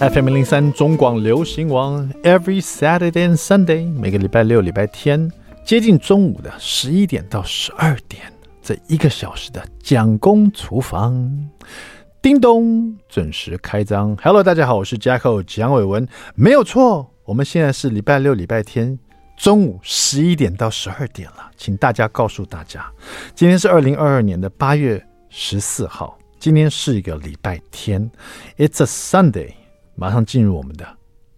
FM 零三中广流行网，Every Saturday and Sunday，每个礼拜六、礼拜天接近中午的十一点到十二点，这一个小时的蒋公厨房，叮咚准时开张。Hello，大家好，我是 Jacko 蒋伟文，没有错，我们现在是礼拜六、礼拜天中午十一点到十二点了，请大家告诉大家，今天是二零二二年的八月十四号，今天是一个礼拜天，It's a Sunday。马上进入我们的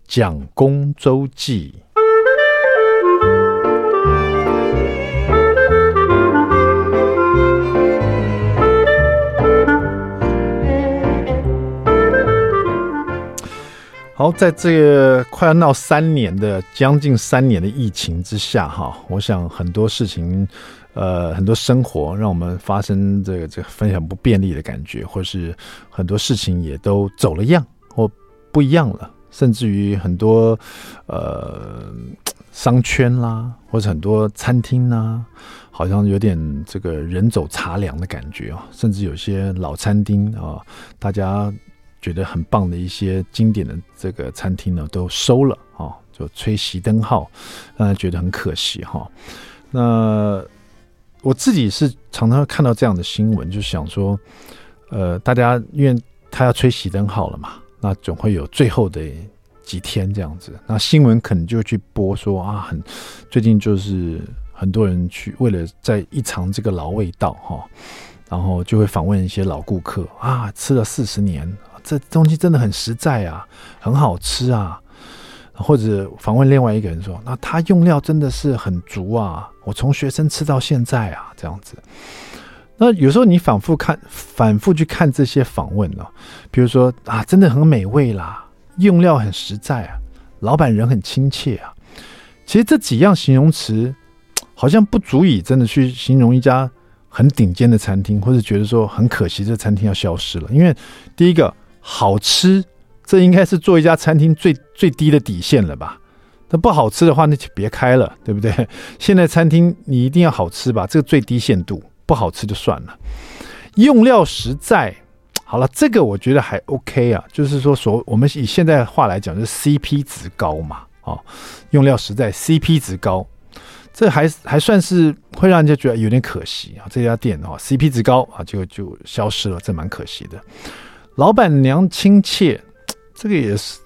蒋公周记。好，在这个快要闹三年的将近三年的疫情之下，哈，我想很多事情，呃，很多生活让我们发生这个这个分享不便利的感觉，或是很多事情也都走了样，或。不一样了，甚至于很多呃商圈啦，或者很多餐厅啦，好像有点这个人走茶凉的感觉啊。甚至有些老餐厅啊，大家觉得很棒的一些经典的这个餐厅呢，都收了啊，就吹熄灯号，让人觉得很可惜哈。那我自己是常常看到这样的新闻，就想说，呃，大家因为他要吹熄灯号了嘛。那总会有最后的几天这样子，那新闻可能就去播说啊，很最近就是很多人去为了在一尝这个老味道哈，然后就会访问一些老顾客啊，吃了四十年，这东西真的很实在啊，很好吃啊，或者访问另外一个人说，那他用料真的是很足啊，我从学生吃到现在啊，这样子。那有时候你反复看、反复去看这些访问哦，比如说啊，真的很美味啦，用料很实在啊，老板人很亲切啊。其实这几样形容词好像不足以真的去形容一家很顶尖的餐厅，或者觉得说很可惜这餐厅要消失了。因为第一个好吃，这应该是做一家餐厅最最低的底线了吧？那不好吃的话，那就别开了，对不对？现在餐厅你一定要好吃吧？这个最低限度。不好吃就算了，用料实在，好了，这个我觉得还 OK 啊，就是说，所我们以现在话来讲，就是 CP 值高嘛，哦，用料实在，CP 值高，这还还算是会让人家觉得有点可惜啊。这家店哦，CP 值高啊，就就消失了，这蛮可惜的。老板娘亲切，这个也是。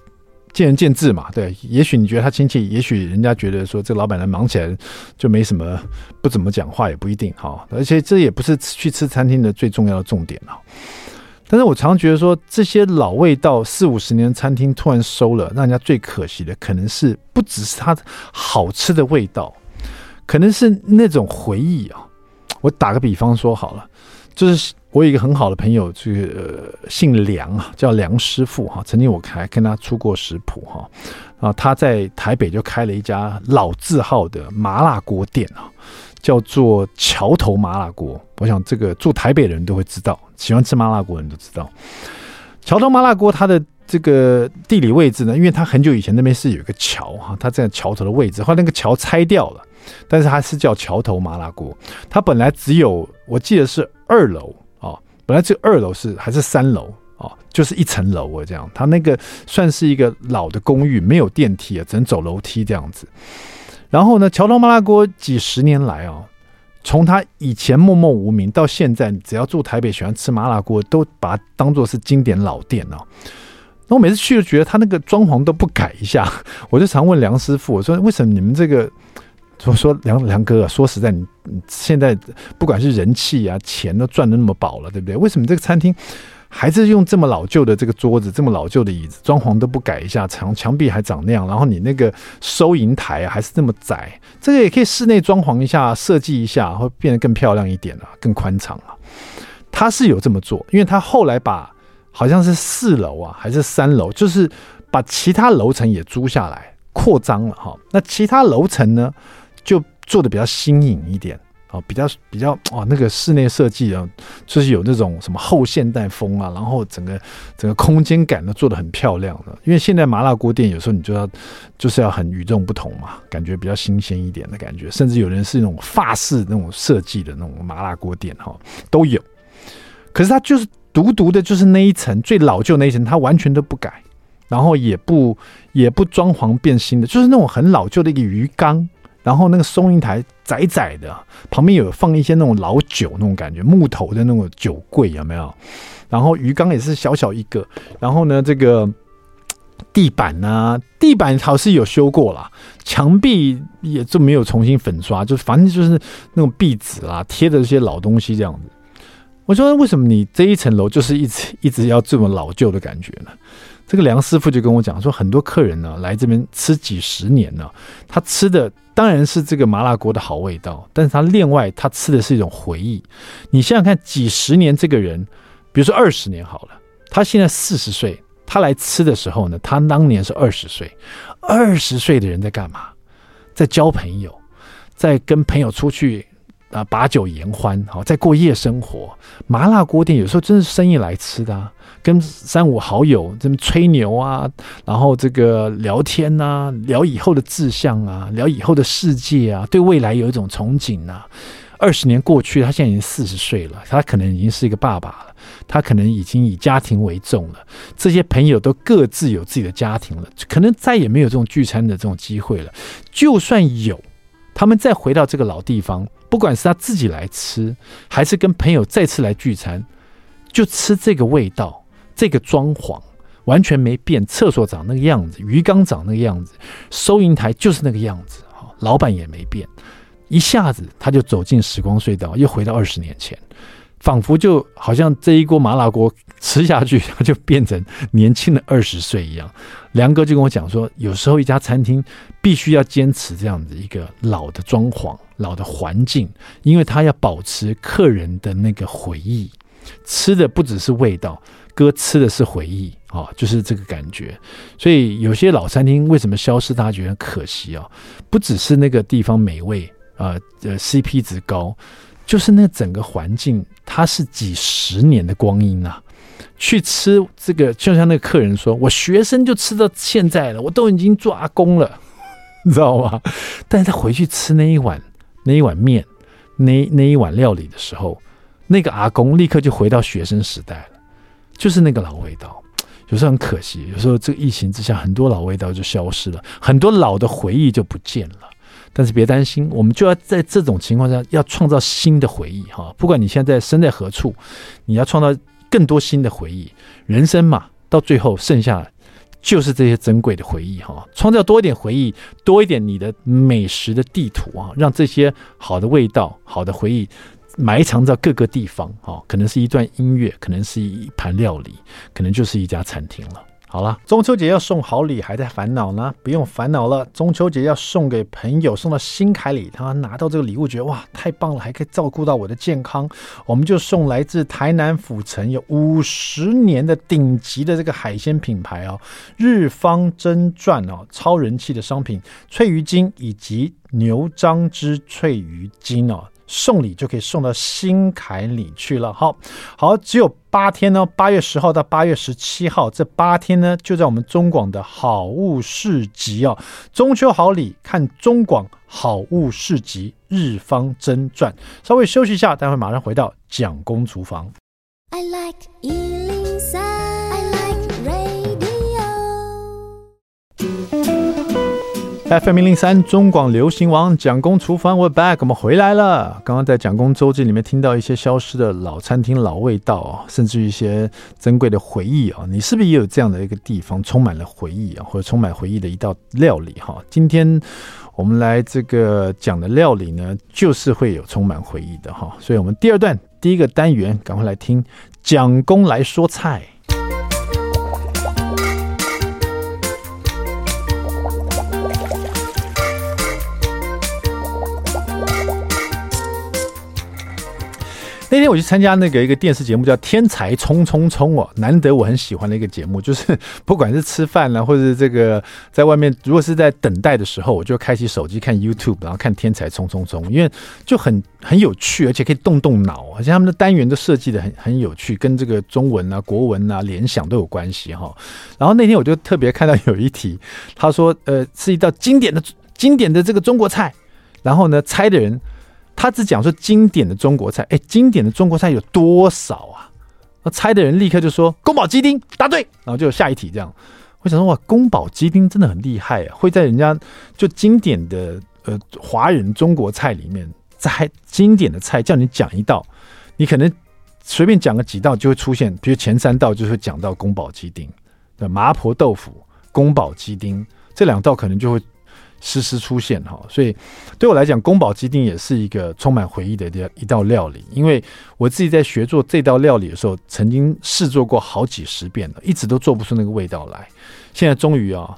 见仁见智嘛，对，也许你觉得他亲切，也许人家觉得说这老板娘忙起来就没什么，不怎么讲话也不一定哈。而且这也不是去吃餐厅的最重要的重点啊。但是我常常觉得说，这些老味道四五十年餐厅突然收了，让人家最可惜的可能是不只是它好吃的味道，可能是那种回忆啊。我打个比方说好了，就是。我有一个很好的朋友，这个、呃、姓梁啊，叫梁师傅哈。曾经我还跟他出过食谱哈。啊，他在台北就开了一家老字号的麻辣锅店啊，叫做桥头麻辣锅。我想这个住台北的人都会知道，喜欢吃麻辣锅的人都知道。桥头麻辣锅它的这个地理位置呢，因为它很久以前那边是有一个桥哈，它在桥头的位置，后来那个桥拆掉了，但是它是叫桥头麻辣锅。它本来只有我记得是二楼啊。本来这二楼是还是三楼哦，就是一层楼啊，这样。它那个算是一个老的公寓，没有电梯啊，只能走楼梯这样子。然后呢，桥头麻辣锅几十年来啊，从它以前默默无名到现在，只要住台北喜欢吃麻辣锅，都把它当做是经典老店哦。那我每次去就觉得他那个装潢都不改一下，我就常问梁师傅，我说为什么你们这个？我说梁梁哥啊，说实在，你现在不管是人气啊，钱都赚得那么饱了，对不对？为什么这个餐厅还是用这么老旧的这个桌子，这么老旧的椅子，装潢都不改一下，墙墙壁还长那样，然后你那个收银台啊还是这么窄，这个也可以室内装潢一下，设计一下，会变得更漂亮一点啊，更宽敞啊。他是有这么做，因为他后来把好像是四楼啊还是三楼，就是把其他楼层也租下来扩张了哈。那其他楼层呢？就做的比较新颖一点啊，比较比较哦，那个室内设计啊，就是有那种什么后现代风啊，然后整个整个空间感都做的很漂亮的。因为现在麻辣锅店有时候你就要就是要很与众不同嘛，感觉比较新鲜一点的感觉，甚至有人是那种法式那种设计的那种麻辣锅店哈，都有。可是它就是独独的，就是那一层最老旧那一层，它完全都不改，然后也不也不装潢变新的，就是那种很老旧的一个鱼缸，然后那个收银台窄窄的，旁边有放一些那种老酒那种感觉，木头的那种酒柜有没有？然后鱼缸也是小小一个，然后呢，这个地板呢、地板好像是有修过啦，墙壁也就没有重新粉刷，就反正就是那种壁纸啦，贴的这些老东西这样子。我说为什么你这一层楼就是一直一直要这么老旧的感觉呢？这个梁师傅就跟我讲说，很多客人呢来这边吃几十年了，他吃的当然是这个麻辣锅的好味道，但是他另外他吃的是一种回忆。你想想看，几十年这个人，比如说二十年好了，他现在四十岁，他来吃的时候呢，他当年是二十岁，二十岁的人在干嘛？在交朋友，在跟朋友出去。啊，把酒言欢，好，在过夜生活。麻辣锅店有时候真是生意来吃的啊，跟三五好友这么吹牛啊，然后这个聊天啊，聊以后的志向啊，聊以后的世界啊，对未来有一种憧憬啊。二十年过去，他现在已经四十岁了，他可能已经是一个爸爸了，他可能已经以家庭为重了。这些朋友都各自有自己的家庭了，可能再也没有这种聚餐的这种机会了。就算有。他们再回到这个老地方，不管是他自己来吃，还是跟朋友再次来聚餐，就吃这个味道，这个装潢完全没变，厕所长那个样子，鱼缸长那个样子，收银台就是那个样子，哈老板也没变，一下子他就走进时光隧道，又回到二十年前。仿佛就好像这一锅麻辣锅吃下去，他就变成年轻的二十岁一样。梁哥就跟我讲说，有时候一家餐厅必须要坚持这样子一个老的装潢、老的环境，因为他要保持客人的那个回忆。吃的不只是味道，哥吃的是回忆啊，就是这个感觉。所以有些老餐厅为什么消失，大家觉得可惜啊？不只是那个地方美味啊，呃，CP 值高。就是那整个环境，它是几十年的光阴啊！去吃这个，就像那个客人说：“我学生就吃到现在了，我都已经做阿公了，你知道吗？”但是他回去吃那一碗那一碗面，那那一碗料理的时候，那个阿公立刻就回到学生时代了，就是那个老味道。有时候很可惜，有时候这个疫情之下，很多老味道就消失了，很多老的回忆就不见了。但是别担心，我们就要在这种情况下要创造新的回忆哈。不管你现在身在何处，你要创造更多新的回忆。人生嘛，到最后剩下就是这些珍贵的回忆哈。创造多一点回忆，多一点你的美食的地图啊，让这些好的味道、好的回忆埋藏在各个地方哈。可能是一段音乐，可能是一盘料理，可能就是一家餐厅了。好了，中秋节要送好礼，还在烦恼呢？不用烦恼了，中秋节要送给朋友，送到心坎里，他拿到这个礼物，觉得哇，太棒了，还可以照顾到我的健康，我们就送来自台南府城有五十年的顶级的这个海鲜品牌哦，日方真传哦，超人气的商品，翠鱼精以及牛樟芝翠鱼精哦。送礼就可以送到心坎里去了。好，好，只有八天呢，八月十号到八月十七号这八天呢，就在我们中广的好物市集哦。中秋好礼，看中广好物市集日方真传。稍微休息一下，待会马上回到蒋公厨房。I like FM 零零三中广流行王蒋公厨房，We back，我们回来了。刚刚在蒋公周记里面听到一些消失的老餐厅、老味道，甚至一些珍贵的回忆啊，你是不是也有这样的一个地方，充满了回忆啊，或者充满回忆的一道料理哈？今天我们来这个讲的料理呢，就是会有充满回忆的哈。所以我们第二段第一个单元，赶快来听蒋公来说菜。那天我去参加那个一个电视节目，叫《天才冲冲冲》哦，难得我很喜欢的一个节目，就是 不管是吃饭啦，或者这个在外面，如果是在等待的时候，我就开启手机看 YouTube，然后看《天才冲冲冲》，因为就很很有趣，而且可以动动脑，而且他们的单元都设计的很很有趣，跟这个中文啊、国文啊、联想都有关系哈。然后那天我就特别看到有一题，他说呃是一道经典的经典的这个中国菜，然后呢猜的人。他只讲说经典的中国菜，哎，经典的中国菜有多少啊？那猜的人立刻就说宫保鸡丁，答对，然后就有下一题这样。我想说哇，宫保鸡丁真的很厉害啊，会在人家就经典的呃华人中国菜里面，在经典的菜叫你讲一道，你可能随便讲个几道就会出现，比如前三道就会讲到宫保鸡丁麻婆豆腐、宫保鸡丁这两道可能就会。时时出现哈，所以对我来讲，宫保鸡丁也是一个充满回忆的一道料理。因为我自己在学做这道料理的时候，曾经试做过好几十遍了，一直都做不出那个味道来。现在终于啊，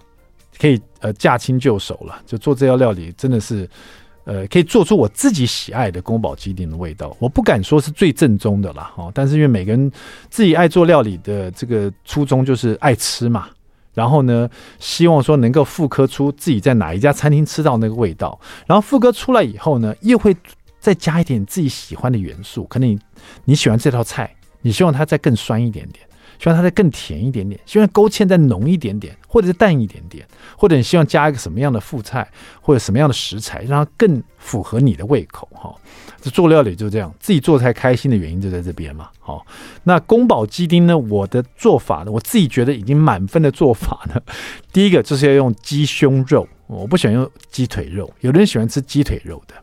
可以呃驾轻就熟了，就做这道料理真的是呃可以做出我自己喜爱的宫保鸡丁的味道。我不敢说是最正宗的啦，哈，但是因为每个人自己爱做料理的这个初衷就是爱吃嘛。然后呢，希望说能够复刻出自己在哪一家餐厅吃到那个味道。然后复刻出来以后呢，又会再加一点自己喜欢的元素。可能你喜欢这道菜，你希望它再更酸一点点，希望它再更甜一点点，希望勾芡再浓一点点，或者是淡一点点，或者你希望加一个什么样的副菜，或者什么样的食材，让它更符合你的胃口哈。这做料理就这样，自己做菜开心的原因就在这边嘛。好，那宫保鸡丁呢？我的做法呢？我自己觉得已经满分的做法呢。第一个就是要用鸡胸肉，我不喜欢用鸡腿肉，有的人喜欢吃鸡腿肉的，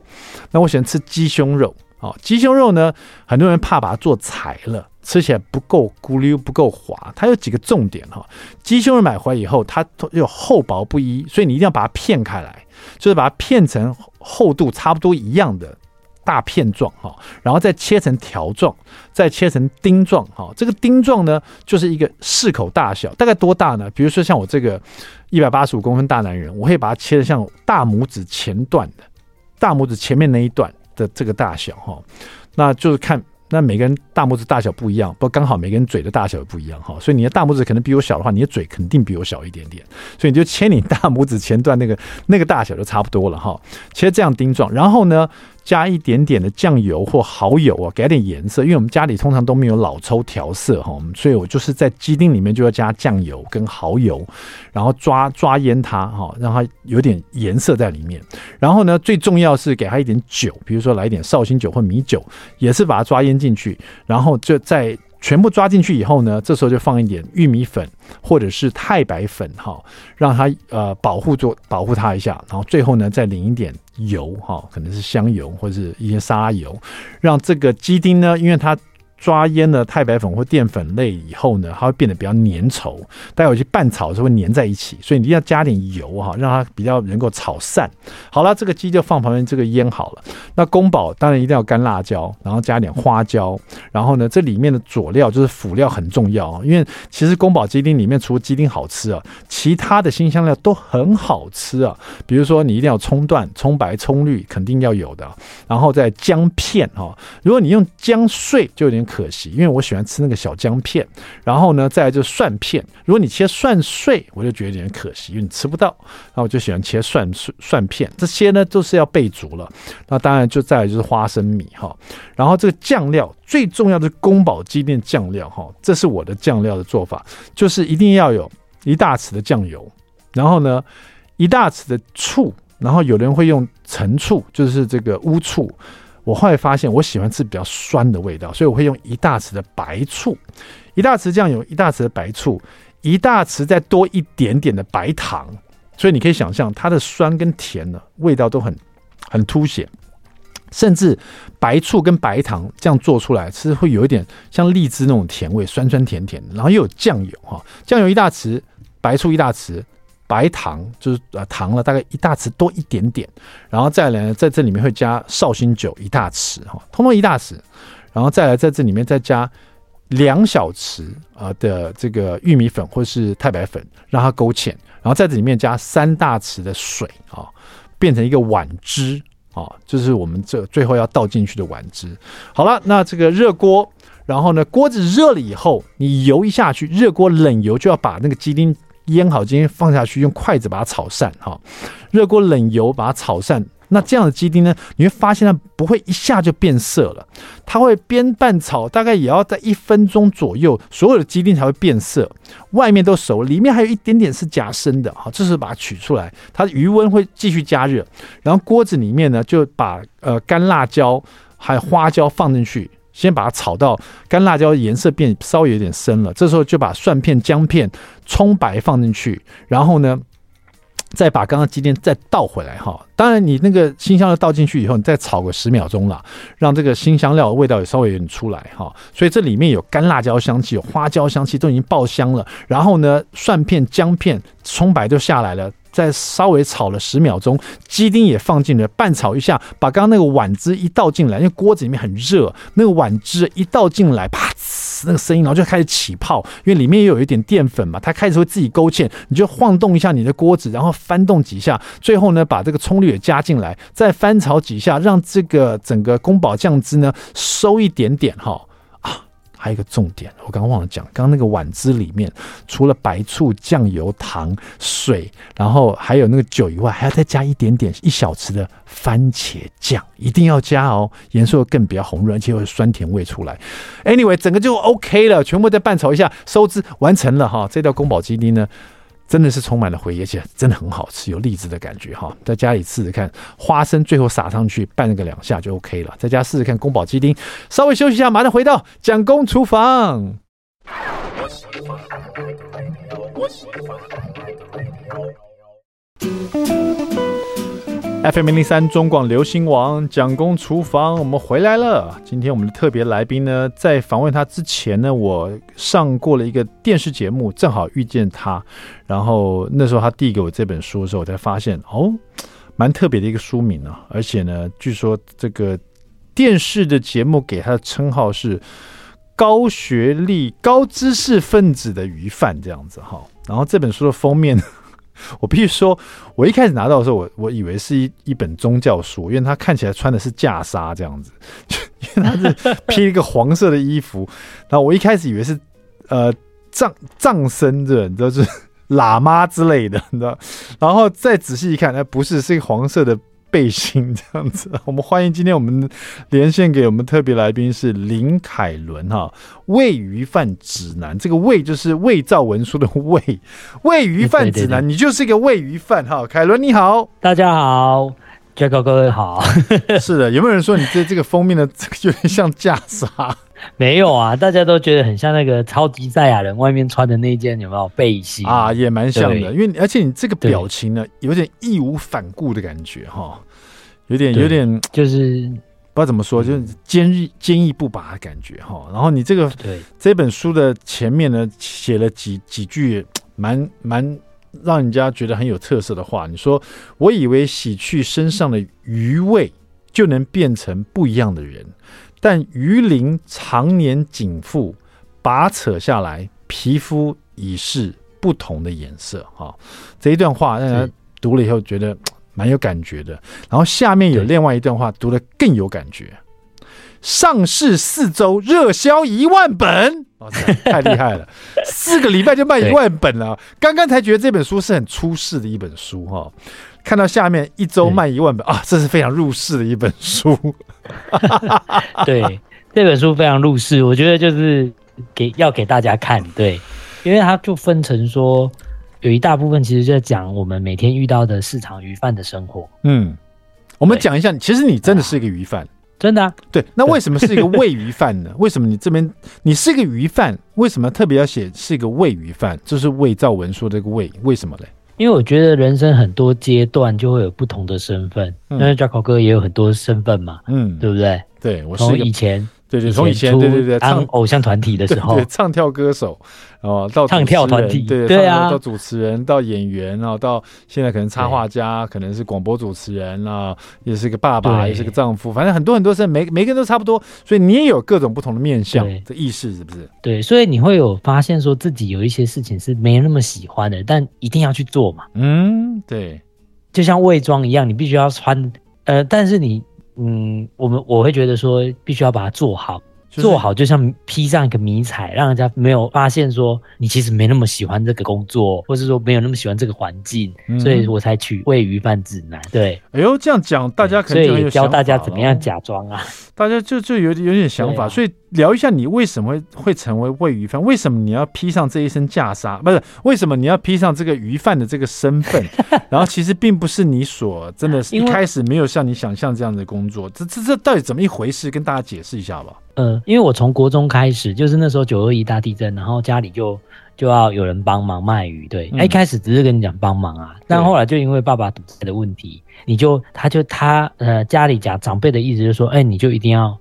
那我喜欢吃鸡胸肉。好，鸡胸肉呢，很多人怕把它做柴了，吃起来不够咕溜，不够滑。它有几个重点哈。鸡胸肉买回来以后，它又厚薄不一，所以你一定要把它片开来，就是把它片成厚度差不多一样的。大片状哈，然后再切成条状，再切成丁状哈。这个丁状呢，就是一个适口大小，大概多大呢？比如说像我这个一百八十五公分大男人，我会把它切得像大拇指前段的，大拇指前面那一段的这个大小哈。那就是看。那每个人大拇指大小不一样，不刚好每个人嘴的大小也不一样哈，所以你的大拇指可能比我小的话，你的嘴肯定比我小一点点，所以你就切你大拇指前段那个那个大小就差不多了哈，切这样丁状，然后呢，加一点点的酱油或蚝油啊，给点颜色，因为我们家里通常都没有老抽调色哈，所以我就是在鸡丁里面就要加酱油跟蚝油，然后抓抓腌它哈，让它有点颜色在里面，然后呢，最重要是给它一点酒，比如说来一点绍兴酒或米酒，也是把它抓腌进去，然后就在全部抓进去以后呢，这时候就放一点玉米粉或者是太白粉哈，让它呃保护住保护它一下，然后最后呢再淋一点油哈，可能是香油或者是一些沙拉油，让这个鸡丁呢，因为它。抓腌了太白粉或淀粉类以后呢，它会变得比较粘稠，待会去拌炒的时候会粘在一起，所以你一定要加点油哈，让它比较能够炒散。好了，这个鸡就放旁边，这个腌好了。那宫保当然一定要干辣椒，然后加点花椒，然后呢，这里面的佐料就是辅料很重要啊，因为其实宫保鸡丁里面除了鸡丁好吃啊，其他的辛香料都很好吃啊。比如说你一定要葱段、葱白、葱绿肯定要有的，然后再姜片哈，如果你用姜碎就有点。可惜，因为我喜欢吃那个小姜片，然后呢，再来就是蒜片。如果你切蒜碎，我就觉得有点可惜，因为你吃不到。那我就喜欢切蒜蒜片，这些呢都是要备足了。那当然就再来就是花生米哈，然后这个酱料最重要的是宫保鸡丁酱料哈，这是我的酱料的做法，就是一定要有一大匙的酱油，然后呢一大匙的醋，然后有人会用陈醋，就是这个乌醋。我后来发现，我喜欢吃比较酸的味道，所以我会用一大匙的白醋，一大匙酱油，一大匙的白醋，一大匙再多一点点的白糖。所以你可以想象，它的酸跟甜呢，味道都很很凸显。甚至白醋跟白糖这样做出来，其实会有一点像荔枝那种甜味，酸酸甜甜的。然后又有酱油哈，酱油一大匙，白醋一大匙。白糖就是呃糖了，大概一大匙多一点点，然后再来，在这里面会加绍兴酒一大匙哈，通通一大匙，然后再来在这里面再加两小匙啊的这个玉米粉或是太白粉，让它勾芡，然后在这里面加三大匙的水啊，变成一个碗汁啊，就是我们这最后要倒进去的碗汁。好了，那这个热锅，然后呢，锅子热了以后，你油一下去，热锅冷油就要把那个鸡丁。腌好，今天放下去，用筷子把它炒散哈。热锅冷油把它炒散，那这样的鸡丁呢，你会发现它不会一下就变色了，它会边拌炒，大概也要在一分钟左右，所有的鸡丁才会变色，外面都熟，里面还有一点点是夹生的哈。这时候把它取出来，它的余温会继续加热，然后锅子里面呢就把呃干辣椒还有花椒放进去。先把它炒到干辣椒颜色变稍微有点深了，这时候就把蒜片、姜片、葱白放进去，然后呢，再把刚刚鸡丁再倒回来哈。当然，你那个辛香料倒进去以后，你再炒个十秒钟啦，让这个辛香料的味道也稍微有点出来哈。所以这里面有干辣椒香气，有花椒香气，都已经爆香了。然后呢，蒜片、姜片、葱白就下来了。再稍微炒了十秒钟，鸡丁也放进了，拌炒一下，把刚刚那个碗汁一倒进来，因为锅子里面很热，那个碗汁一倒进来，啪呲，那个声音，然后就开始起泡，因为里面也有一点淀粉嘛，它开始会自己勾芡，你就晃动一下你的锅子，然后翻动几下，最后呢，把这个葱绿也加进来，再翻炒几下，让这个整个宫保酱汁呢收一点点哈。还有一个重点，我刚刚忘了讲，刚刚那个碗汁里面除了白醋、酱油、糖、水，然后还有那个酒以外，还要再加一点点一小匙的番茄酱，一定要加哦，颜色更比较红润，而且有酸甜味出来。Anyway，整个就 OK 了，全部再拌炒一下，收汁完成了哈。这道宫保鸡丁呢，真的是充满了回忆，而且真的很好吃，有荔枝的感觉哈。在家里试试看，花生最后撒上去拌个两下就 OK 了。在家试试看宫保鸡丁，稍微休息一下，马上回到蒋公厨房。FM 零零三中广流行王蒋公厨房，我们回来了。今天我们的特别来宾呢，在访问他之前呢，我上过了一个电视节目，正好遇见他。然后那时候他递给我这本书的时候，我才发现哦，蛮特别的一个书名啊。而且呢，据说这个电视的节目给他的称号是高学历、高知识分子的鱼贩这样子哈。然后这本书的封面。我必须说，我一开始拿到的时候，我我以为是一一本宗教书，因为他看起来穿的是袈裟这样子，因为他是披一个黄色的衣服，然后我一开始以为是呃藏藏僧这，你知道是 喇嘛之类的，你知道，然后再仔细一看，哎，不是，是一个黄色的。背心这样子，我们欢迎今天我们连线给我们特别来宾是林凯伦哈，喂鱼贩指南，这个喂就是伪造文书的喂，喂鱼贩指南，你就是一个喂鱼贩哈，凯伦你好，大家好，Jack 哥好，是的，有没有人说你这这个封面的这个有点像袈裟？没有啊，大家都觉得很像那个超级赛亚人外面穿的那件有没有背心啊？也蛮像的，因为而且你这个表情呢，有点义无反顾的感觉哈，有点有点就是不知道怎么说，就是坚毅坚毅不拔的感觉哈。然后你这个对这本书的前面呢，写了几几句蛮蛮让人家觉得很有特色的话。你说，我以为洗去身上的余味，就能变成不一样的人。但鱼鳞常年紧缚，拔扯下来，皮肤已是不同的颜色。哈，这一段话让人读了以后觉得蛮有感觉的。然后下面有另外一段话，读得更有感觉。上市四周热销一万本，哇塞，太厉害了！四个礼拜就卖一万本了。刚刚才觉得这本书是很出世的一本书哈。看到下面一周卖一万本啊，这是非常入世的一本书。对，这本书非常入世，我觉得就是给要给大家看，对，因为它就分成说，有一大部分其实就在讲我们每天遇到的市场鱼贩的生活。嗯，我们讲一下，其实你真的是一个鱼贩，真的啊。对，那为什么是一个喂鱼贩呢？为什么你这边你是一个鱼贩，为什么特别要写是一个喂鱼贩？就是伪造文书这个喂，为什么嘞？因为我觉得人生很多阶段就会有不同的身份，因为 Jaco 哥也有很多身份嘛，嗯，对不对？对，我从以前。对对，从以前对对对唱偶像团体的时候，对，对唱跳歌手，哦，到唱跳团体，对对啊，到主持人，到演员，然后到现在可能插画家，可能是广播主持人啊，也是个爸爸，也是个丈夫，反正很多很多事，每每个人都差不多，所以你也有各种不同的面相的意识，是不是？对，所以你会有发现说自己有一些事情是没那么喜欢的，但一定要去做嘛。嗯，对，就像伪装一样，你必须要穿，呃，但是你。嗯，我们我会觉得说，必须要把它做好，就是、做好就像披上一个迷彩，让人家没有发现说你其实没那么喜欢这个工作，或是说没有那么喜欢这个环境，嗯、所以我才取喂鱼贩指南。对，哎呦，这样讲大家可能就所以教大家怎么样假装啊。大家就就有有点想法，啊、所以聊一下你为什么会会成为喂鱼贩？为什么你要披上这一身袈裟？不是为什么你要披上这个鱼贩的这个身份？然后其实并不是你所真的是一开始没有像你想象这样的工作，这这这到底怎么一回事？跟大家解释一下吧。呃，因为我从国中开始，就是那时候九二一大地震，然后家里就就要有人帮忙卖鱼。对，嗯、一开始只是跟你讲帮忙啊，但后来就因为爸爸赌债的问题，你就他就他呃家里讲长辈的意思就是说，哎，你就一定要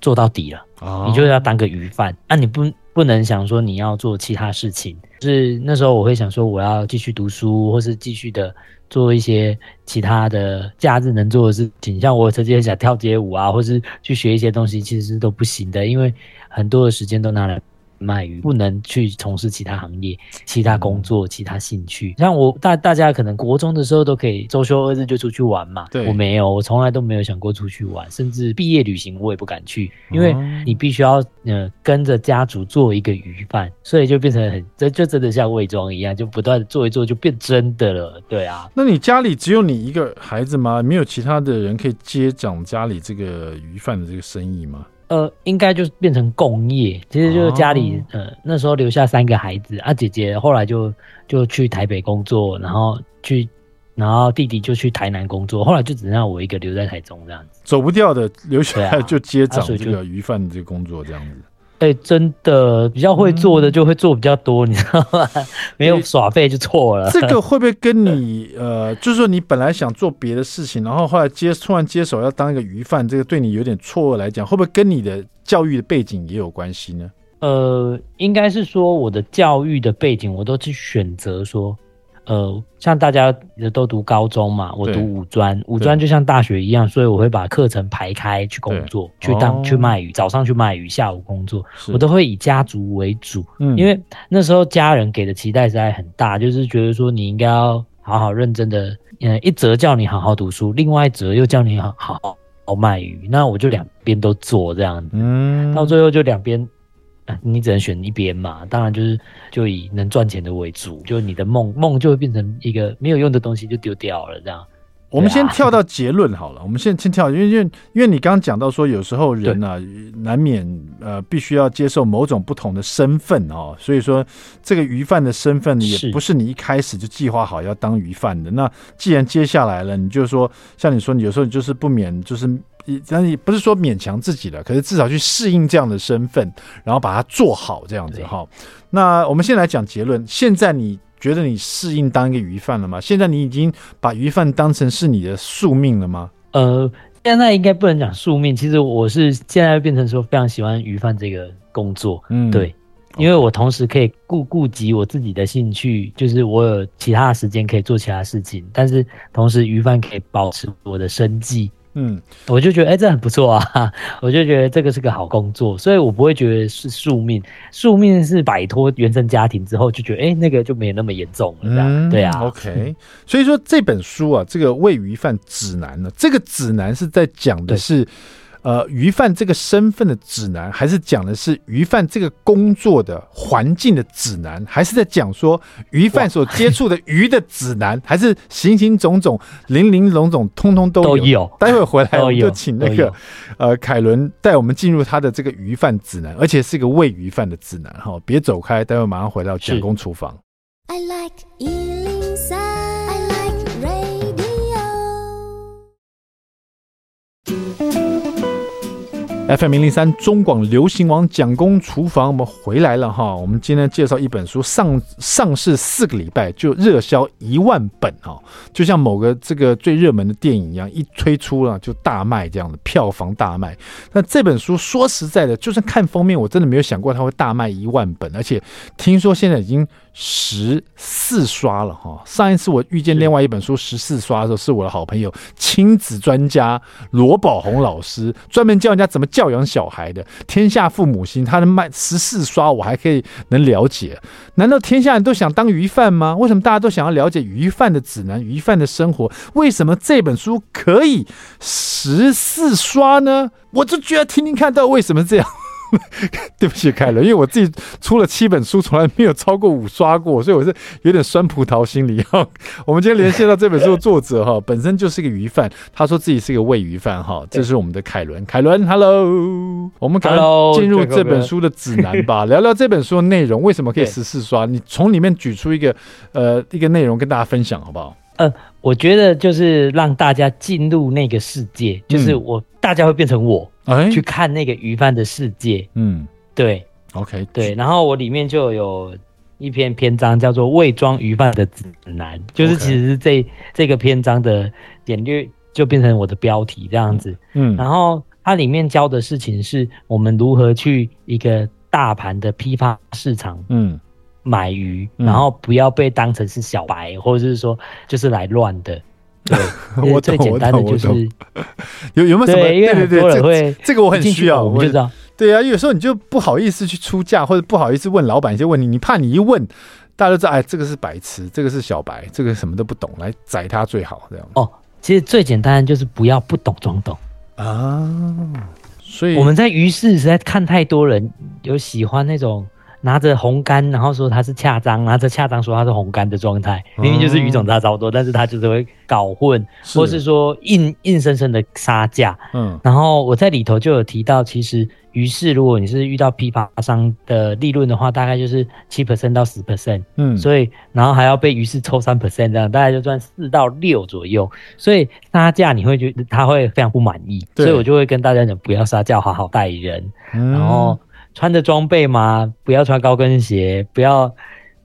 做到底了，哦、你就要当个鱼贩，那、啊、你不不能想说你要做其他事情。就是那时候我会想说，我要继续读书，或是继续的。做一些其他的假日能做的事情，像我曾经想跳街舞啊，或是去学一些东西，其实是都不行的，因为很多的时间都拿来。卖鱼不能去从事其他行业、其他工作、其他兴趣。像我大大家可能国中的时候都可以周休二日就出去玩嘛，对我没有，我从来都没有想过出去玩，甚至毕业旅行我也不敢去，因为你必须要呃跟着家族做一个鱼贩，所以就变成很这就真的像伪装一样，就不断做一做就变真的了。对啊，那你家里只有你一个孩子吗？没有其他的人可以接掌家里这个鱼贩的这个生意吗？呃，应该就是变成共业，其实就是家里、哦、呃那时候留下三个孩子啊，姐姐后来就就去台北工作，然后去，然后弟弟就去台南工作，后来就只剩下我一个留在台中这样子，走不掉的留下来就接掌这个鱼贩的这个工作这样子。对，真的比较会做的就会做比较多，嗯、你知道吗？没有耍废就错了。这个会不会跟你呃，就是说你本来想做别的事情，然后后来接突然接手要当一个鱼贩，这个对你有点错愕来讲，会不会跟你的教育的背景也有关系呢？呃，应该是说我的教育的背景，我都去选择说。呃，像大家都读高中嘛，我读五专，五专就像大学一样，所以我会把课程排开去工作，去当、哦、去卖鱼，早上去卖鱼，下午工作，我都会以家族为主，嗯，因为那时候家人给的期待实在很大，就是觉得说你应该要好好认真的，嗯，一则叫你好好读书，另外一则又叫你好好好卖鱼，那我就两边都做这样子，嗯，到最后就两边。你只能选一边嘛，当然就是就以能赚钱的为主，就你的梦梦就会变成一个没有用的东西，就丢掉了这样。我们先跳到结论好了，我们先先跳，因为因为因为你刚刚讲到说，有时候人啊难免呃必须要接受某种不同的身份哦，所以说这个鱼贩的身份也不是你一开始就计划好要当鱼贩的。那既然接下来了，你就说像你说，你有时候你就是不免就是。但也不是说勉强自己了，可是至少去适应这样的身份，然后把它做好这样子哈。那我们先来讲结论。现在你觉得你适应当一个鱼贩了吗？现在你已经把鱼贩当成是你的宿命了吗？呃，现在应该不能讲宿命。其实我是现在变成说非常喜欢鱼贩这个工作，嗯，对，因为我同时可以顾顾及我自己的兴趣，就是我有其他的时间可以做其他事情，但是同时鱼贩可以保持我的生计。嗯，我就觉得哎、欸，这很不错啊！我就觉得这个是个好工作，所以我不会觉得是宿命。宿命是摆脱原生家庭之后，就觉得哎、欸，那个就没那么严重了。嗯，对啊。OK，所以说这本书啊，这个喂鱼饭指南呢，这个指南是在讲的是。呃，鱼贩这个身份的指南，还是讲的是鱼贩这个工作的环境的指南，还是在讲说鱼贩所接触的鱼的指南，还是形形种种、零零总总，通通都有。都有。待会回来，我们就请那个呃凯伦带我们进入他的这个鱼贩指南，而且是一个喂鱼贩的指南哈。别走开，待会马上回到蒋公厨房。I like FM 零零三中广流行网蒋公厨房，我们回来了哈。我们今天介绍一本书，上上市四个礼拜就热销一万本哈，就像某个这个最热门的电影一样，一推出了就大卖这样的票房大卖。那这本书说实在的，就算看封面，我真的没有想过它会大卖一万本，而且听说现在已经。十四刷了哈！上一次我遇见另外一本书十四刷的时候，是我的好朋友亲子专家罗宝红老师，专门教人家怎么教养小孩的。天下父母心，他的卖十四刷，我还可以能了解。难道天下人都想当鱼贩吗？为什么大家都想要了解鱼贩的指南、鱼贩的生活？为什么这本书可以十四刷呢？我就觉得听听看到为什么这样。对不起，凯伦，因为我自己出了七本书，从来没有超过五刷过，所以我是有点酸葡萄心理哈。我们今天连线到这本书的作者哈，本身就是个鱼贩，他说自己是个喂鱼贩哈。这是我们的凯伦，凯伦，Hello，我们赶快进入这本书的指南吧，聊聊这本书的内容，为什么可以十四刷？你从里面举出一个呃一个内容跟大家分享好不好？呃，我觉得就是让大家进入那个世界，就是我、嗯、大家会变成我。哎，去看那个鱼贩的世界，嗯，对，OK，对，然后我里面就有一篇篇章叫做《伪装鱼贩的指南》，就是其实是这这个篇章的简略就变成我的标题这样子，嗯，然后它里面教的事情是我们如何去一个大盘的批发市场，嗯，买鱼，然后不要被当成是小白，或者是说就是来乱的。对，我最简单的就是有有没有什么？对对对，这这个我很需要，我就知道。对啊，有时候你就不好意思去出价，或者不好意思问老板一些问题，你怕你一问，大家都知道，哎，这个是白痴，这个是小白，这个什么都不懂，来宰他最好这样。哦，其实最简单的就是不要不懂装懂啊。所以我们在于是实在看太多人有喜欢那种。拿着红杆，然后说他是恰章，拿着恰章说他是红杆的状态，明明就是鱼种差超多，但是他就是会搞混，是或是说硬硬生生的杀价。嗯，然后我在里头就有提到，其实鱼市如果你是遇到批发商的利润的话，大概就是七 percent 到十 percent。嗯，所以然后还要被鱼市抽三 percent，这样大概就赚四到六左右。所以杀价你会觉得他会非常不满意，所以我就会跟大家讲，不要杀价，好好待人。嗯，然后。穿着装备嘛，不要穿高跟鞋，不要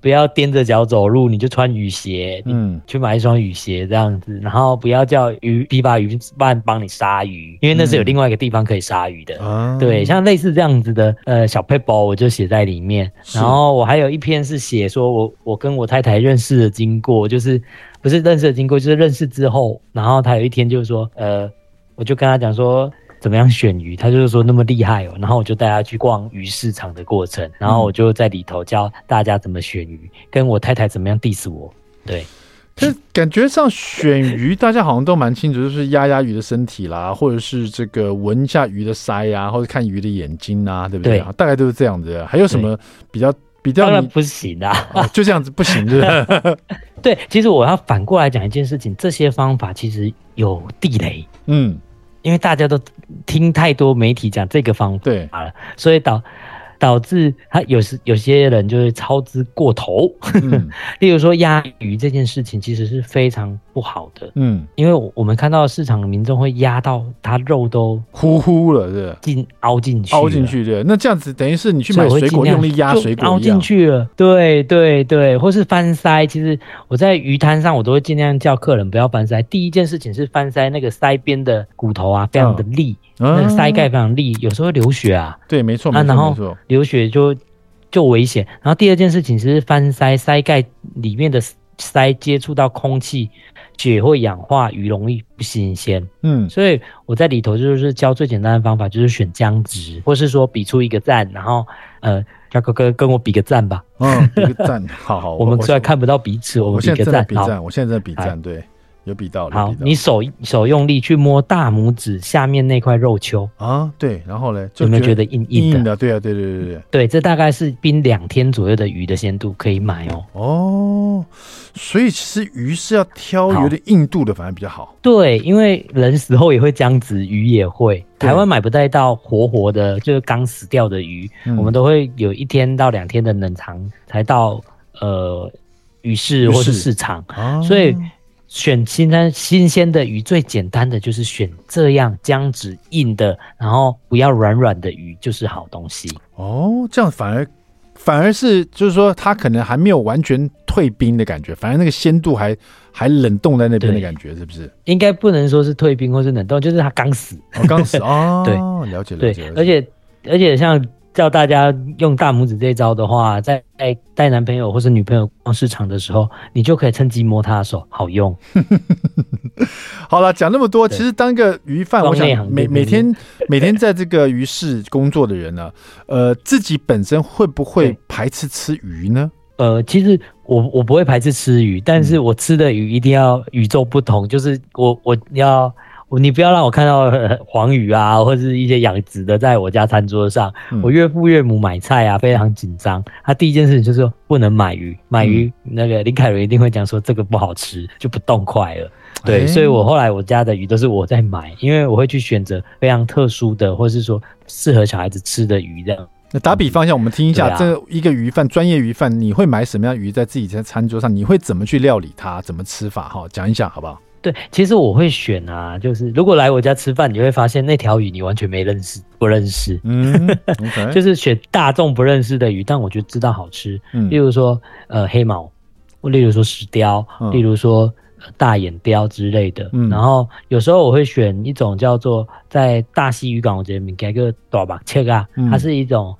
不要踮着脚走路，你就穿雨鞋，嗯，去买一双雨鞋这样子，然后不要叫鱼批发鱼贩帮你杀鱼，因为那是有另外一个地方可以杀鱼的，嗯、对，像类似这样子的呃小 paper 我就写在里面，然后我还有一篇是写说我我跟我太太认识的经过，就是不是认识的经过，就是认识之后，然后他有一天就是说，呃，我就跟他讲说。怎么样选鱼？他就是说那么厉害哦，然后我就带他去逛鱼市场的过程，然后我就在里头教大家怎么选鱼，跟我太太怎么样 diss 我。对，但感觉上选鱼大家好像都蛮清楚，就是压压鱼的身体啦，或者是这个闻一下鱼的鳃啊，或者看鱼的眼睛啊，对不对？对，大概都是这样子。还有什么比较比较？当然不行啊，哦，就这样子不行，是不是？对，其实我要反过来讲一件事情，这些方法其实有地雷。嗯。因为大家都听太多媒体讲这个方法了，对所以导导致他有时有些人就是操之过头。嗯、例如说压鱼这件事情，其实是非常不好的。嗯，因为我们看到市场的民众会压到它肉都呼呼了，是进凹进去，凹进去对。那这样子等于是你去买水果用力压水果，凹进去了。对对对，或是翻鳃。其实我在鱼摊上，我都会尽量叫客人不要翻鳃。第一件事情是翻鳃，那个鳃边的骨头啊，非常的利。嗯那个鳃盖非常利，有时候会流血啊。对，没错，没错，然后流血就就危险。然后第二件事情是翻鳃，鳃盖里面的鳃接触到空气，血会氧化，鱼容易不新鲜。嗯，所以我在里头就是教最简单的方法，就是选僵直，或是说比出一个赞，然后呃，大哥哥跟我比个赞吧。嗯，比个赞，好好。我们虽然看不到彼此，我们比个赞。比赞，我现在在比赞，对。有比到，好，你手手用力去摸大拇指下面那块肉球啊，对，然后呢，有没有觉得硬硬的？硬的，对啊，对对对对对，这大概是冰两天左右的鱼的鲜度可以买哦。哦，所以其实鱼是要挑有点硬度的，反而比较好。对，因为人死后也会僵直，鱼也会。台湾买不带到活活的，就是刚死掉的鱼，嗯、我们都会有一天到两天的冷藏才到呃鱼市或是市场，啊、所以。选新鲜新鲜的鱼，最简单的就是选这样僵直硬的，然后不要软软的鱼，就是好东西。哦，这样反而反而是就是说，它可能还没有完全退冰的感觉，反而那个鲜度还还冷冻在那边的感觉，是不是？应该不能说是退冰或是冷冻，就是它刚死，哦、刚死哦。对，了解了解。而且而且像。叫大家用大拇指这招的话，在带男朋友或是女朋友逛市场的时候，你就可以趁机摸他的手，好用。好了，讲那么多，其实当个鱼贩，我想每每天 每天在这个鱼市工作的人呢，呃，自己本身会不会排斥吃鱼呢？呃，其实我我不会排斥吃鱼，但是我吃的鱼一定要与众不同，就是我我要。你不要让我看到黄鱼啊，或者是一些养殖的在我家餐桌上。嗯、我岳父岳母买菜啊，非常紧张。他第一件事情就是说不能买鱼，买鱼、嗯、那个林凯伦一定会讲说这个不好吃，就不动筷了。对，欸、所以我后来我家的鱼都是我在买，因为我会去选择非常特殊的，或是说适合小孩子吃的鱼这样。那打比方一下，我们听一下，这一个鱼贩，专业鱼贩，你会买什么样鱼在自己在餐桌上？你会怎么去料理它？怎么吃法？哈，讲一下好不好？对，其实我会选啊，就是如果来我家吃饭，你会发现那条鱼你完全没认识，不认识，嗯，okay、就是选大众不认识的鱼，但我觉得知道好吃。嗯，例如说呃黑毛，或例如说石雕，嗯、例如说大眼雕之类的。嗯，然后有时候我会选一种叫做在大溪渔港，我觉得给个大把切啊，它是一种。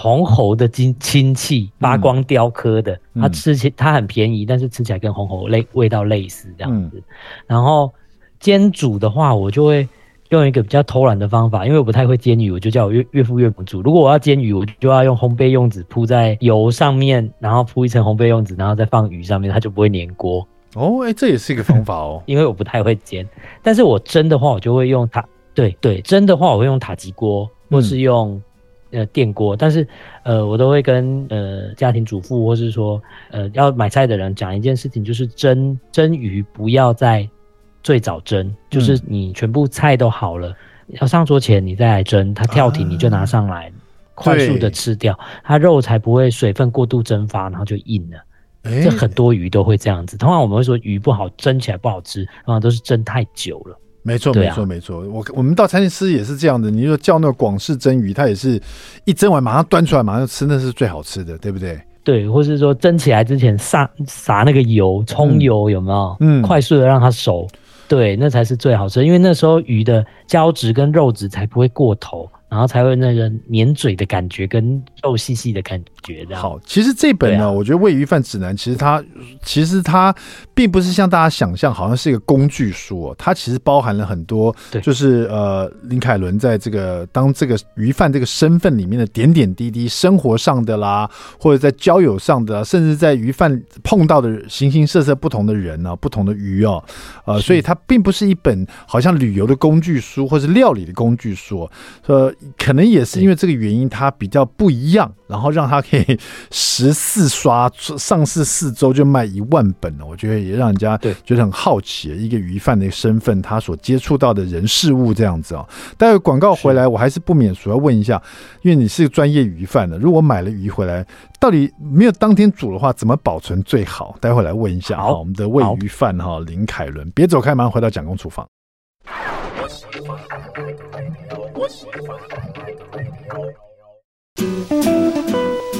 红喉的亲亲戚，发光雕刻的，嗯、它吃起它很便宜，但是吃起来跟红喉类味道类似这样子。嗯、然后煎煮的话，我就会用一个比较偷懒的方法，因为我不太会煎鱼，我就叫我岳岳父岳母煮。如果我要煎鱼，我就要用烘焙用纸铺在油上面，然后铺一层烘焙用纸，然后再放鱼上面，它就不会粘锅。哦，哎、欸，这也是一个方法哦。因为我不太会煎，但是我蒸的话，我就会用塔，对对，蒸的话我会用塔吉锅，或是用、嗯。呃，电锅，但是呃，我都会跟呃家庭主妇或是说呃要买菜的人讲一件事情，就是蒸蒸鱼不要在最早蒸，就是你全部菜都好了，嗯、要上桌前你再来蒸，它跳停你就拿上来，啊、快速的吃掉，它肉才不会水分过度蒸发，然后就硬了。欸、这很多鱼都会这样子，通常我们会说鱼不好蒸起来不好吃，通常都是蒸太久了。没错，没错，没错。我我们到餐厅吃也是这样的。你说叫那个广式蒸鱼，它也是一蒸完马上端出来，马上吃，那是最好吃的，对不对？对，或是说蒸起来之前撒撒那个油，葱油有没有？嗯，快速的让它熟，对，那才是最好吃。因为那时候鱼的胶质跟肉质才不会过头。然后才会那个粘嘴的感觉，跟肉细细的感觉好，其实这本呢，啊、我觉得《喂鱼饭指南》其实它其实它并不是像大家想象，好像是一个工具书，哦。它其实包含了很多，就是呃，林凯伦在这个当这个鱼贩这个身份里面的点点滴滴，生活上的啦，或者在交友上的，甚至在鱼贩碰到的形形色色不同的人啊，不同的鱼哦，呃，所以它并不是一本好像旅游的工具书，或是料理的工具书，呃。可能也是因为这个原因，它比较不一样，然后让他可以十四刷上市四周就卖一万本了。我觉得也让人家觉得很好奇，一个鱼贩的身份，他所接触到的人事物这样子啊。待会广告回来，我还是不免俗要问一下，因为你是个专业鱼贩的，如果买了鱼回来，到底没有当天煮的话，怎么保存最好？待会来问一下好，我们的喂鱼贩哈林凯伦，别走开，马上回到蒋公厨房。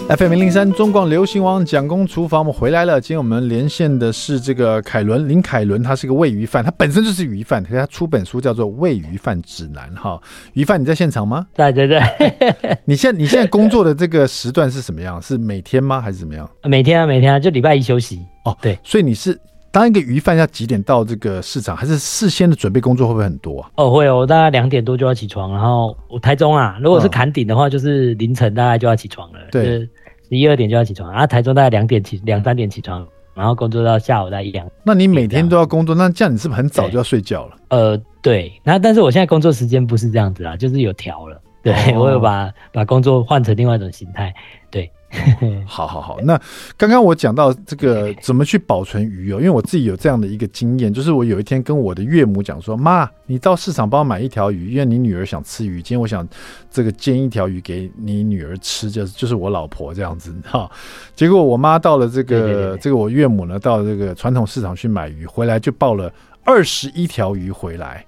FM 零零三中广流行王蒋公厨房，我们回来了。今天我们连线的是这个凯伦林凯伦，他是个喂鱼贩，他本身就是鱼贩，可是他出本书叫做《喂鱼饭指南》哈。鱼贩，你在现场吗？在在在。你现在你现在工作的这个时段是什么样？是每天吗？还是怎么样？每天啊，每天啊，就礼拜一休息。哦，对，所以你是。当一个鱼贩要几点到这个市场？还是事先的准备工作会不会很多啊？哦，会哦，我大概两点多就要起床，然后我台中啊，如果是砍顶的话，就是凌晨大概就要起床了，对，十一二点就要起床。然后台中大概两点起，两三点起床，然后工作到下午大概一两。那你每天都要工作，那这样你是不是很早就要睡觉了？呃，对。然后但是我现在工作时间不是这样子啦，就是有调了。对，哦、我有把把工作换成另外一种形态。对。好好好，那刚刚我讲到这个怎么去保存鱼哦，因为我自己有这样的一个经验，就是我有一天跟我的岳母讲说：“妈，你到市场帮我买一条鱼，因为你女儿想吃鱼，今天我想这个煎一条鱼给你女儿吃，就是就是我老婆这样子。哈。”结果我妈到了这个这个我岳母呢，到了这个传统市场去买鱼，回来就抱了二十一条鱼回来。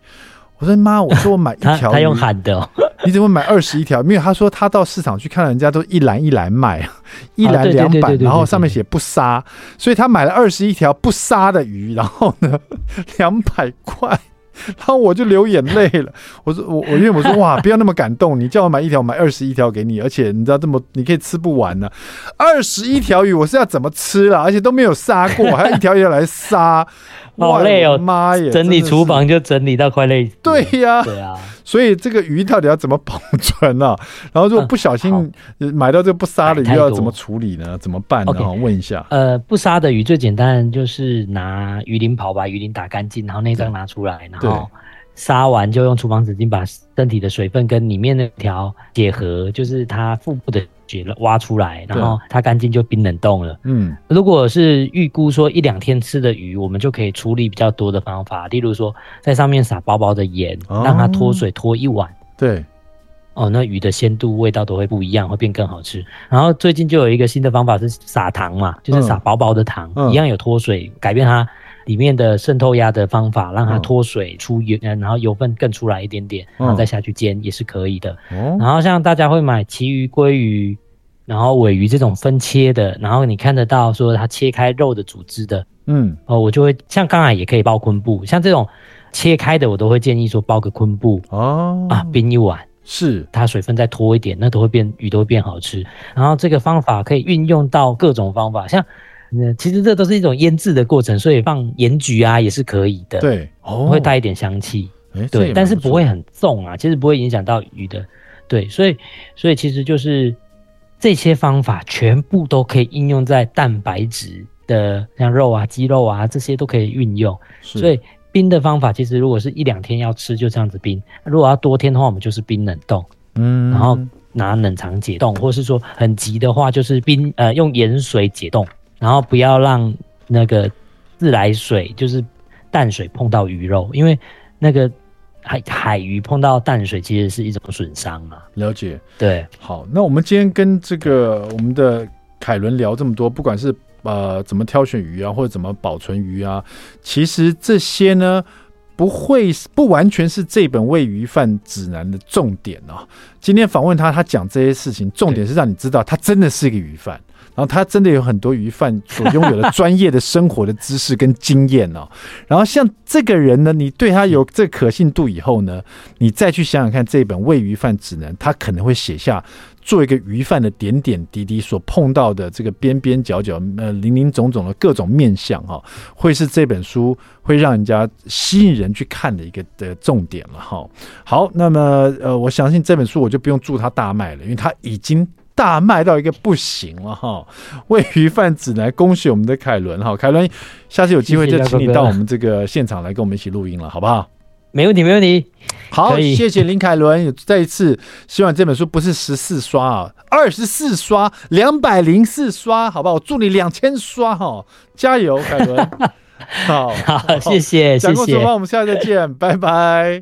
我说妈，我说我买一条鱼，他用喊的，你怎么买二十一条？因为他说他到市场去看，人家都一篮一篮卖，一篮两百，然后上面写不杀，所以他买了二十一条不杀的鱼，然后呢，两百块。然后我就流眼泪了。我说我我因为我说哇，不要那么感动，你叫我买一条，买二十一条给你，而且你知道这么你可以吃不完呢、啊。二十一条鱼我是要怎么吃了？而且都没有杀过，还要一条一条来杀，好累哦，妈耶！整理厨房就整理到快累。对呀，对啊。所以这个鱼到底要怎么保存呢、啊？然后如果不小心买到这个不杀的鱼，要怎么处理呢？怎么办呢？好，问一下。呃，不杀的鱼最简单就是拿鱼鳞刨把鱼鳞打干净，然后内脏拿出来，然后杀完就用厨房纸巾把身体的水分跟里面那条结合，就是它腹部的血挖出来，然后它干净就冰冷冻了。嗯，如果是预估说一两天吃的鱼，我们就可以处理比较多的方法，例如说在上面撒薄薄的盐，哦、让它脱水脱一晚。对。哦，那鱼的鲜度、味道都会不一样，会变更好吃。然后最近就有一个新的方法是撒糖嘛，就是撒薄薄的糖，嗯、一样有脱水，改变它里面的渗透压的方法，让它脱水出油，嗯、然后油分更出来一点点，然后再下去煎也是可以的。嗯、然后像大家会买旗鱼、鲑鱼，然后尾鱼这种分切的，然后你看得到说它切开肉的组织的，嗯，哦，我就会像刚才也可以包昆布，像这种切开的，我都会建议说包个昆布哦啊，冰一碗。是它水分再脱一点，那都会变鱼都会变好吃。然后这个方法可以运用到各种方法，像嗯，其实这都是一种腌制的过程，所以放盐焗啊也是可以的。对，哦，会带一点香气。欸、对，但是不会很重啊，其实不会影响到鱼的。对，所以所以其实就是这些方法全部都可以应用在蛋白质的，像肉啊、鸡肉啊这些都可以运用。所以。冰的方法其实，如果是一两天要吃，就这样子冰；如果要多天的话，我们就是冰冷冻，嗯，然后拿冷藏解冻，或是说很急的话，就是冰呃用盐水解冻，然后不要让那个自来水就是淡水碰到鱼肉，因为那个海海鱼碰到淡水其实是一种损伤啊。了解，对，好，那我们今天跟这个我们的凯伦聊这么多，不管是。呃，怎么挑选鱼啊，或者怎么保存鱼啊？其实这些呢，不会不完全是这本喂鱼饭指南的重点啊。今天访问他，他讲这些事情，重点是让你知道他真的是一个鱼贩，然后他真的有很多鱼贩所拥有的专业的生活的知识跟经验哦。然后像这个人呢，你对他有这可信度以后呢，你再去想想看，这本喂鱼贩指南，他可能会写下。做一个鱼贩的点点滴滴所碰到的这个边边角角呃林林总总的各种面相哈，会是这本书会让人家吸引人去看的一个的重点了哈。好，那么呃，我相信这本书我就不用祝他大卖了，因为他已经大卖到一个不行了哈。喂鱼贩子来，恭喜我们的凯伦哈，凯伦，下次有机会就请你到我们这个现场来跟我们一起录音了，好不好？没问题，没问题。好，谢谢林凯伦。再一次希望这本书不是十四刷啊，二十四刷，两百零四刷，好不好？我祝你两千刷哈，加油，凯伦。好，好，谢谢，谢谢。讲过说话，我们下次再见，拜拜。